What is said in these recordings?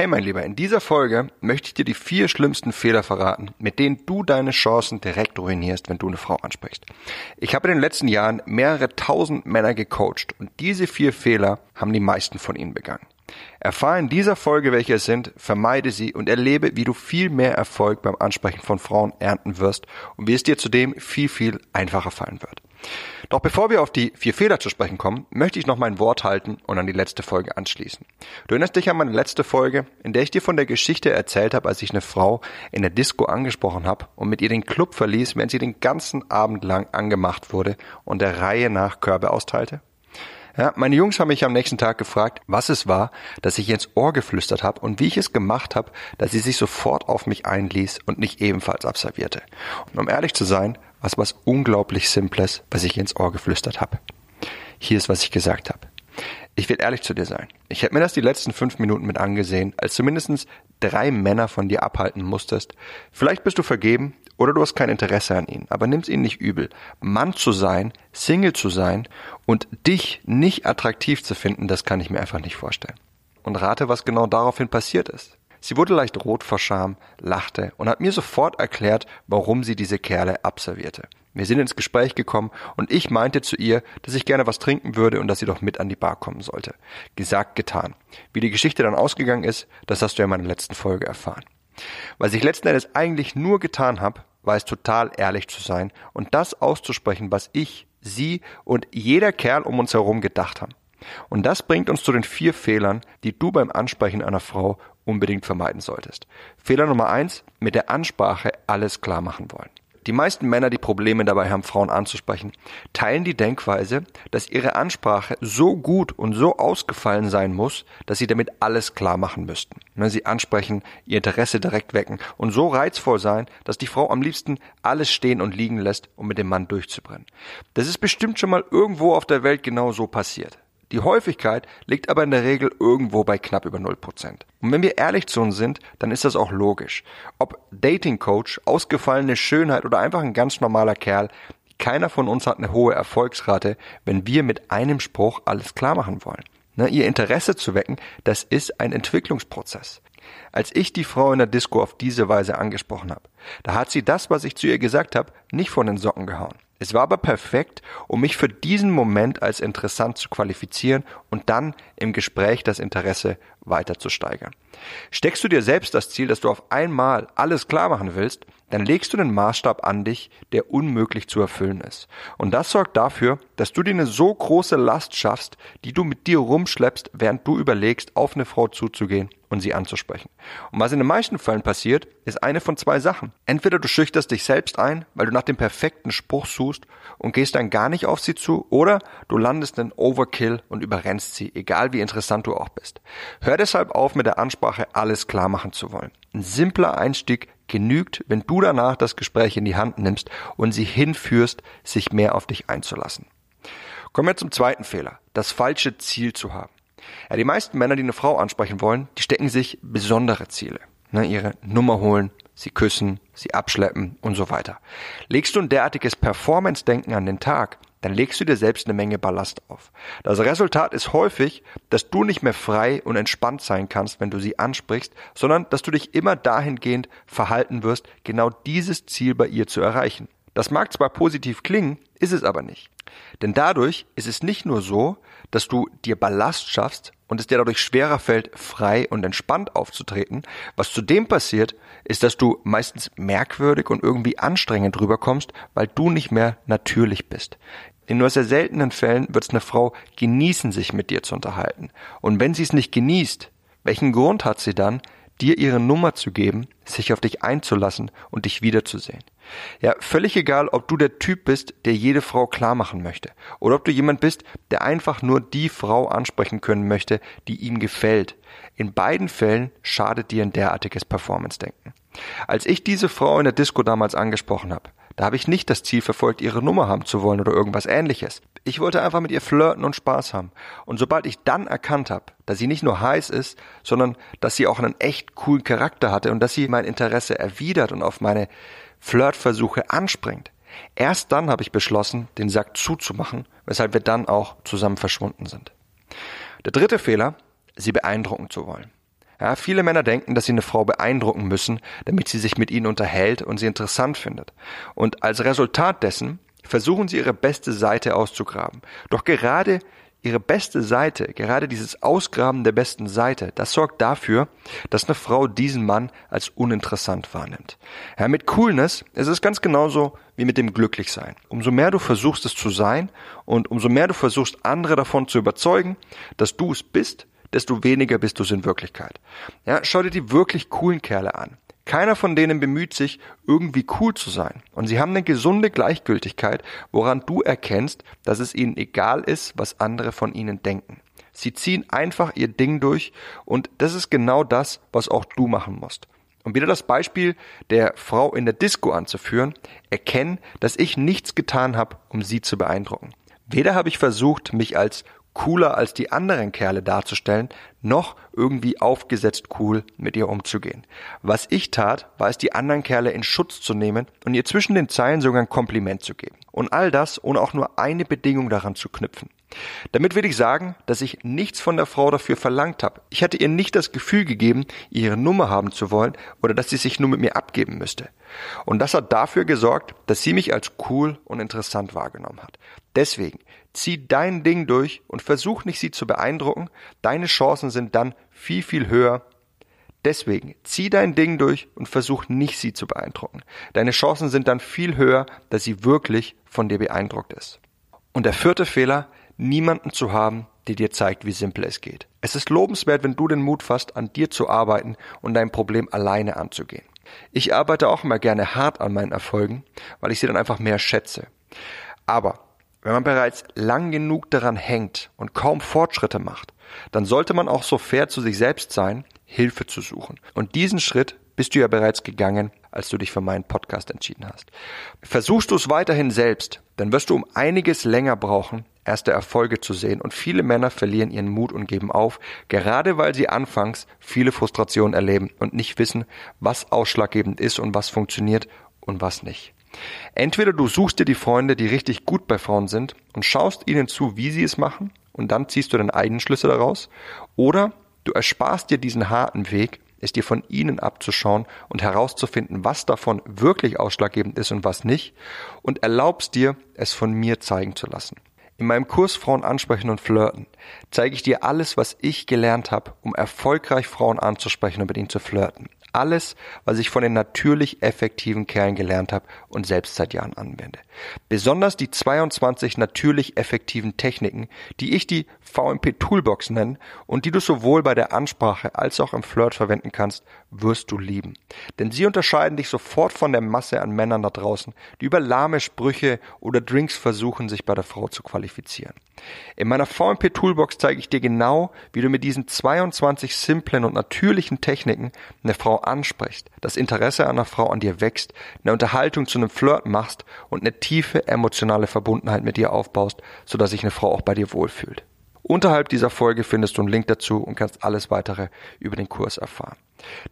Hey mein Lieber, in dieser Folge möchte ich dir die vier schlimmsten Fehler verraten, mit denen du deine Chancen direkt ruinierst, wenn du eine Frau ansprichst. Ich habe in den letzten Jahren mehrere tausend Männer gecoacht und diese vier Fehler haben die meisten von ihnen begangen. Erfahre in dieser Folge, welche es sind, vermeide sie und erlebe, wie du viel mehr Erfolg beim Ansprechen von Frauen ernten wirst und wie es dir zudem viel, viel einfacher fallen wird. Doch bevor wir auf die vier Fehler zu sprechen kommen, möchte ich noch mein Wort halten und an die letzte Folge anschließen. Du erinnerst dich an meine letzte Folge, in der ich dir von der Geschichte erzählt habe, als ich eine Frau in der Disco angesprochen habe und mit ihr den Club verließ, während sie den ganzen Abend lang angemacht wurde und der Reihe nach Körbe austeilte? Ja, meine Jungs haben mich am nächsten Tag gefragt, was es war, dass ich ihr ins Ohr geflüstert habe und wie ich es gemacht habe, dass sie sich sofort auf mich einließ und nicht ebenfalls absolvierte. Und um ehrlich zu sein, was was unglaublich Simples, was ich ins Ohr geflüstert habe. Hier ist, was ich gesagt habe. Ich will ehrlich zu dir sein. Ich hätte mir das die letzten fünf Minuten mit angesehen, als du mindestens drei Männer von dir abhalten musstest. Vielleicht bist du vergeben oder du hast kein Interesse an ihnen, aber nimm's ihnen nicht übel. Mann zu sein, Single zu sein und dich nicht attraktiv zu finden, das kann ich mir einfach nicht vorstellen. Und rate, was genau daraufhin passiert ist. Sie wurde leicht rot vor Scham, lachte und hat mir sofort erklärt, warum sie diese Kerle abservierte. Wir sind ins Gespräch gekommen und ich meinte zu ihr, dass ich gerne was trinken würde und dass sie doch mit an die Bar kommen sollte. Gesagt, getan. Wie die Geschichte dann ausgegangen ist, das hast du ja in meiner letzten Folge erfahren. Was ich letzten Endes eigentlich nur getan habe, war es total ehrlich zu sein und das auszusprechen, was ich, sie und jeder Kerl um uns herum gedacht haben. Und das bringt uns zu den vier Fehlern, die du beim Ansprechen einer Frau unbedingt vermeiden solltest. Fehler Nummer eins, mit der Ansprache alles klar machen wollen. Die meisten Männer, die Probleme dabei haben, Frauen anzusprechen, teilen die Denkweise, dass ihre Ansprache so gut und so ausgefallen sein muss, dass sie damit alles klar machen müssten. Ne, sie ansprechen, ihr Interesse direkt wecken und so reizvoll sein, dass die Frau am liebsten alles stehen und liegen lässt, um mit dem Mann durchzubrennen. Das ist bestimmt schon mal irgendwo auf der Welt genau so passiert. Die Häufigkeit liegt aber in der Regel irgendwo bei knapp über 0%. Und wenn wir ehrlich zu uns sind, dann ist das auch logisch. Ob Dating Coach, ausgefallene Schönheit oder einfach ein ganz normaler Kerl, keiner von uns hat eine hohe Erfolgsrate, wenn wir mit einem Spruch alles klar machen wollen. Ne, ihr Interesse zu wecken, das ist ein Entwicklungsprozess. Als ich die Frau in der Disco auf diese Weise angesprochen habe, da hat sie das, was ich zu ihr gesagt habe, nicht von den Socken gehauen. Es war aber perfekt, um mich für diesen Moment als interessant zu qualifizieren und dann im Gespräch das Interesse weiter zu steigern. Steckst du dir selbst das Ziel, dass du auf einmal alles klar machen willst, dann legst du den Maßstab an dich, der unmöglich zu erfüllen ist. Und das sorgt dafür, dass du dir eine so große Last schaffst, die du mit dir rumschleppst, während du überlegst, auf eine Frau zuzugehen und sie anzusprechen. Und was in den meisten Fällen passiert, ist eine von zwei Sachen. Entweder du schüchterst dich selbst ein, weil du nach dem perfekten Spruch suchst und gehst dann gar nicht auf sie zu, oder du landest in Overkill und überrennst sie, egal wie interessant du auch bist. Hör deshalb auf, mit der Ansprache alles klar machen zu wollen. Ein simpler Einstieg genügt, wenn du danach das Gespräch in die Hand nimmst und sie hinführst, sich mehr auf dich einzulassen. Kommen wir zum zweiten Fehler, das falsche Ziel zu haben. Ja, die meisten Männer, die eine Frau ansprechen wollen, die stecken sich besondere Ziele. Ne, ihre Nummer holen, sie küssen, sie abschleppen und so weiter. Legst du ein derartiges Performance-Denken an den Tag, dann legst du dir selbst eine Menge Ballast auf. Das Resultat ist häufig, dass du nicht mehr frei und entspannt sein kannst, wenn du sie ansprichst, sondern dass du dich immer dahingehend verhalten wirst, genau dieses Ziel bei ihr zu erreichen. Das mag zwar positiv klingen, ist es aber nicht. Denn dadurch ist es nicht nur so, dass du dir Ballast schaffst und es dir dadurch schwerer fällt, frei und entspannt aufzutreten. Was zudem passiert, ist, dass du meistens merkwürdig und irgendwie anstrengend rüberkommst, weil du nicht mehr natürlich bist. In nur sehr seltenen Fällen wird es eine Frau genießen, sich mit dir zu unterhalten. Und wenn sie es nicht genießt, Welchen Grund hat sie dann, dir ihre Nummer zu geben, sich auf dich einzulassen und dich wiederzusehen? Ja, völlig egal, ob du der Typ bist, der jede Frau klar machen möchte, oder ob du jemand bist, der einfach nur die Frau ansprechen können möchte, die ihm gefällt. In beiden Fällen schadet dir ein derartiges Performance-Denken. Als ich diese Frau in der Disco damals angesprochen habe, da habe ich nicht das Ziel verfolgt, ihre Nummer haben zu wollen oder irgendwas ähnliches. Ich wollte einfach mit ihr flirten und Spaß haben. Und sobald ich dann erkannt habe, dass sie nicht nur heiß ist, sondern dass sie auch einen echt coolen Charakter hatte und dass sie mein Interesse erwidert und auf meine Flirtversuche anspringt, erst dann habe ich beschlossen, den Sack zuzumachen, weshalb wir dann auch zusammen verschwunden sind. Der dritte Fehler, sie beeindrucken zu wollen. Ja, viele Männer denken, dass sie eine Frau beeindrucken müssen, damit sie sich mit ihnen unterhält und sie interessant findet. Und als Resultat dessen versuchen sie ihre beste Seite auszugraben. Doch gerade ihre beste Seite, gerade dieses Ausgraben der besten Seite, das sorgt dafür, dass eine Frau diesen Mann als uninteressant wahrnimmt. Ja, mit Coolness ist es ganz genauso wie mit dem Glücklichsein. Umso mehr du versuchst es zu sein und umso mehr du versuchst andere davon zu überzeugen, dass du es bist, desto weniger bist du es in Wirklichkeit. Ja, schau dir die wirklich coolen Kerle an. Keiner von denen bemüht sich, irgendwie cool zu sein. Und sie haben eine gesunde Gleichgültigkeit, woran du erkennst, dass es ihnen egal ist, was andere von ihnen denken. Sie ziehen einfach ihr Ding durch und das ist genau das, was auch du machen musst. Um wieder das Beispiel der Frau in der Disco anzuführen, erkennen, dass ich nichts getan habe, um sie zu beeindrucken. Weder habe ich versucht, mich als cooler als die anderen Kerle darzustellen, noch irgendwie aufgesetzt cool mit ihr umzugehen. Was ich tat, war es, die anderen Kerle in Schutz zu nehmen und ihr zwischen den Zeilen sogar ein Kompliment zu geben. Und all das, ohne auch nur eine Bedingung daran zu knüpfen. Damit will ich sagen, dass ich nichts von der Frau dafür verlangt habe. Ich hatte ihr nicht das Gefühl gegeben, ihre Nummer haben zu wollen oder dass sie sich nur mit mir abgeben müsste. Und das hat dafür gesorgt, dass sie mich als cool und interessant wahrgenommen hat. Deswegen, zieh dein Ding durch und versuch nicht sie zu beeindrucken. Deine Chancen sind dann viel, viel höher. Deswegen, zieh dein Ding durch und versuch nicht sie zu beeindrucken. Deine Chancen sind dann viel höher, dass sie wirklich von dir beeindruckt ist. Und der vierte Fehler, niemanden zu haben, der dir zeigt, wie simpel es geht. Es ist lobenswert, wenn du den Mut fasst, an dir zu arbeiten und dein Problem alleine anzugehen. Ich arbeite auch immer gerne hart an meinen Erfolgen, weil ich sie dann einfach mehr schätze. Aber wenn man bereits lang genug daran hängt und kaum Fortschritte macht, dann sollte man auch so fair zu sich selbst sein, Hilfe zu suchen. Und diesen Schritt bist du ja bereits gegangen, als du dich für meinen Podcast entschieden hast. Versuchst du es weiterhin selbst, dann wirst du um einiges länger brauchen, erste Erfolge zu sehen und viele Männer verlieren ihren Mut und geben auf, gerade weil sie anfangs viele Frustrationen erleben und nicht wissen, was ausschlaggebend ist und was funktioniert und was nicht. Entweder du suchst dir die Freunde, die richtig gut bei Frauen sind und schaust ihnen zu, wie sie es machen und dann ziehst du deine eigenen Schlüsse daraus, oder du ersparst dir diesen harten Weg, es dir von ihnen abzuschauen und herauszufinden, was davon wirklich ausschlaggebend ist und was nicht, und erlaubst dir, es von mir zeigen zu lassen. In meinem Kurs Frauen ansprechen und flirten zeige ich dir alles, was ich gelernt habe, um erfolgreich Frauen anzusprechen und mit ihnen zu flirten. Alles, was ich von den natürlich effektiven Kerlen gelernt habe und selbst seit Jahren anwende. Besonders die 22 natürlich effektiven Techniken, die ich die VMP Toolbox nenne und die du sowohl bei der Ansprache als auch im Flirt verwenden kannst, wirst du lieben. Denn sie unterscheiden dich sofort von der Masse an Männern da draußen, die über lahme Sprüche oder Drinks versuchen, sich bei der Frau zu qualifizieren. In meiner VMP Toolbox zeige ich dir genau, wie du mit diesen 22 simplen und natürlichen Techniken eine Frau ansprichst, das Interesse einer Frau an dir wächst, eine Unterhaltung zu einem Flirt machst und eine tiefe emotionale Verbundenheit mit dir aufbaust, sodass sich eine Frau auch bei dir wohlfühlt. Unterhalb dieser Folge findest du einen Link dazu und kannst alles weitere über den Kurs erfahren.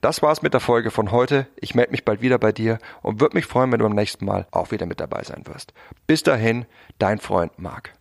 Das war's mit der Folge von heute. Ich melde mich bald wieder bei dir und würde mich freuen, wenn du beim nächsten Mal auch wieder mit dabei sein wirst. Bis dahin, dein Freund Marc.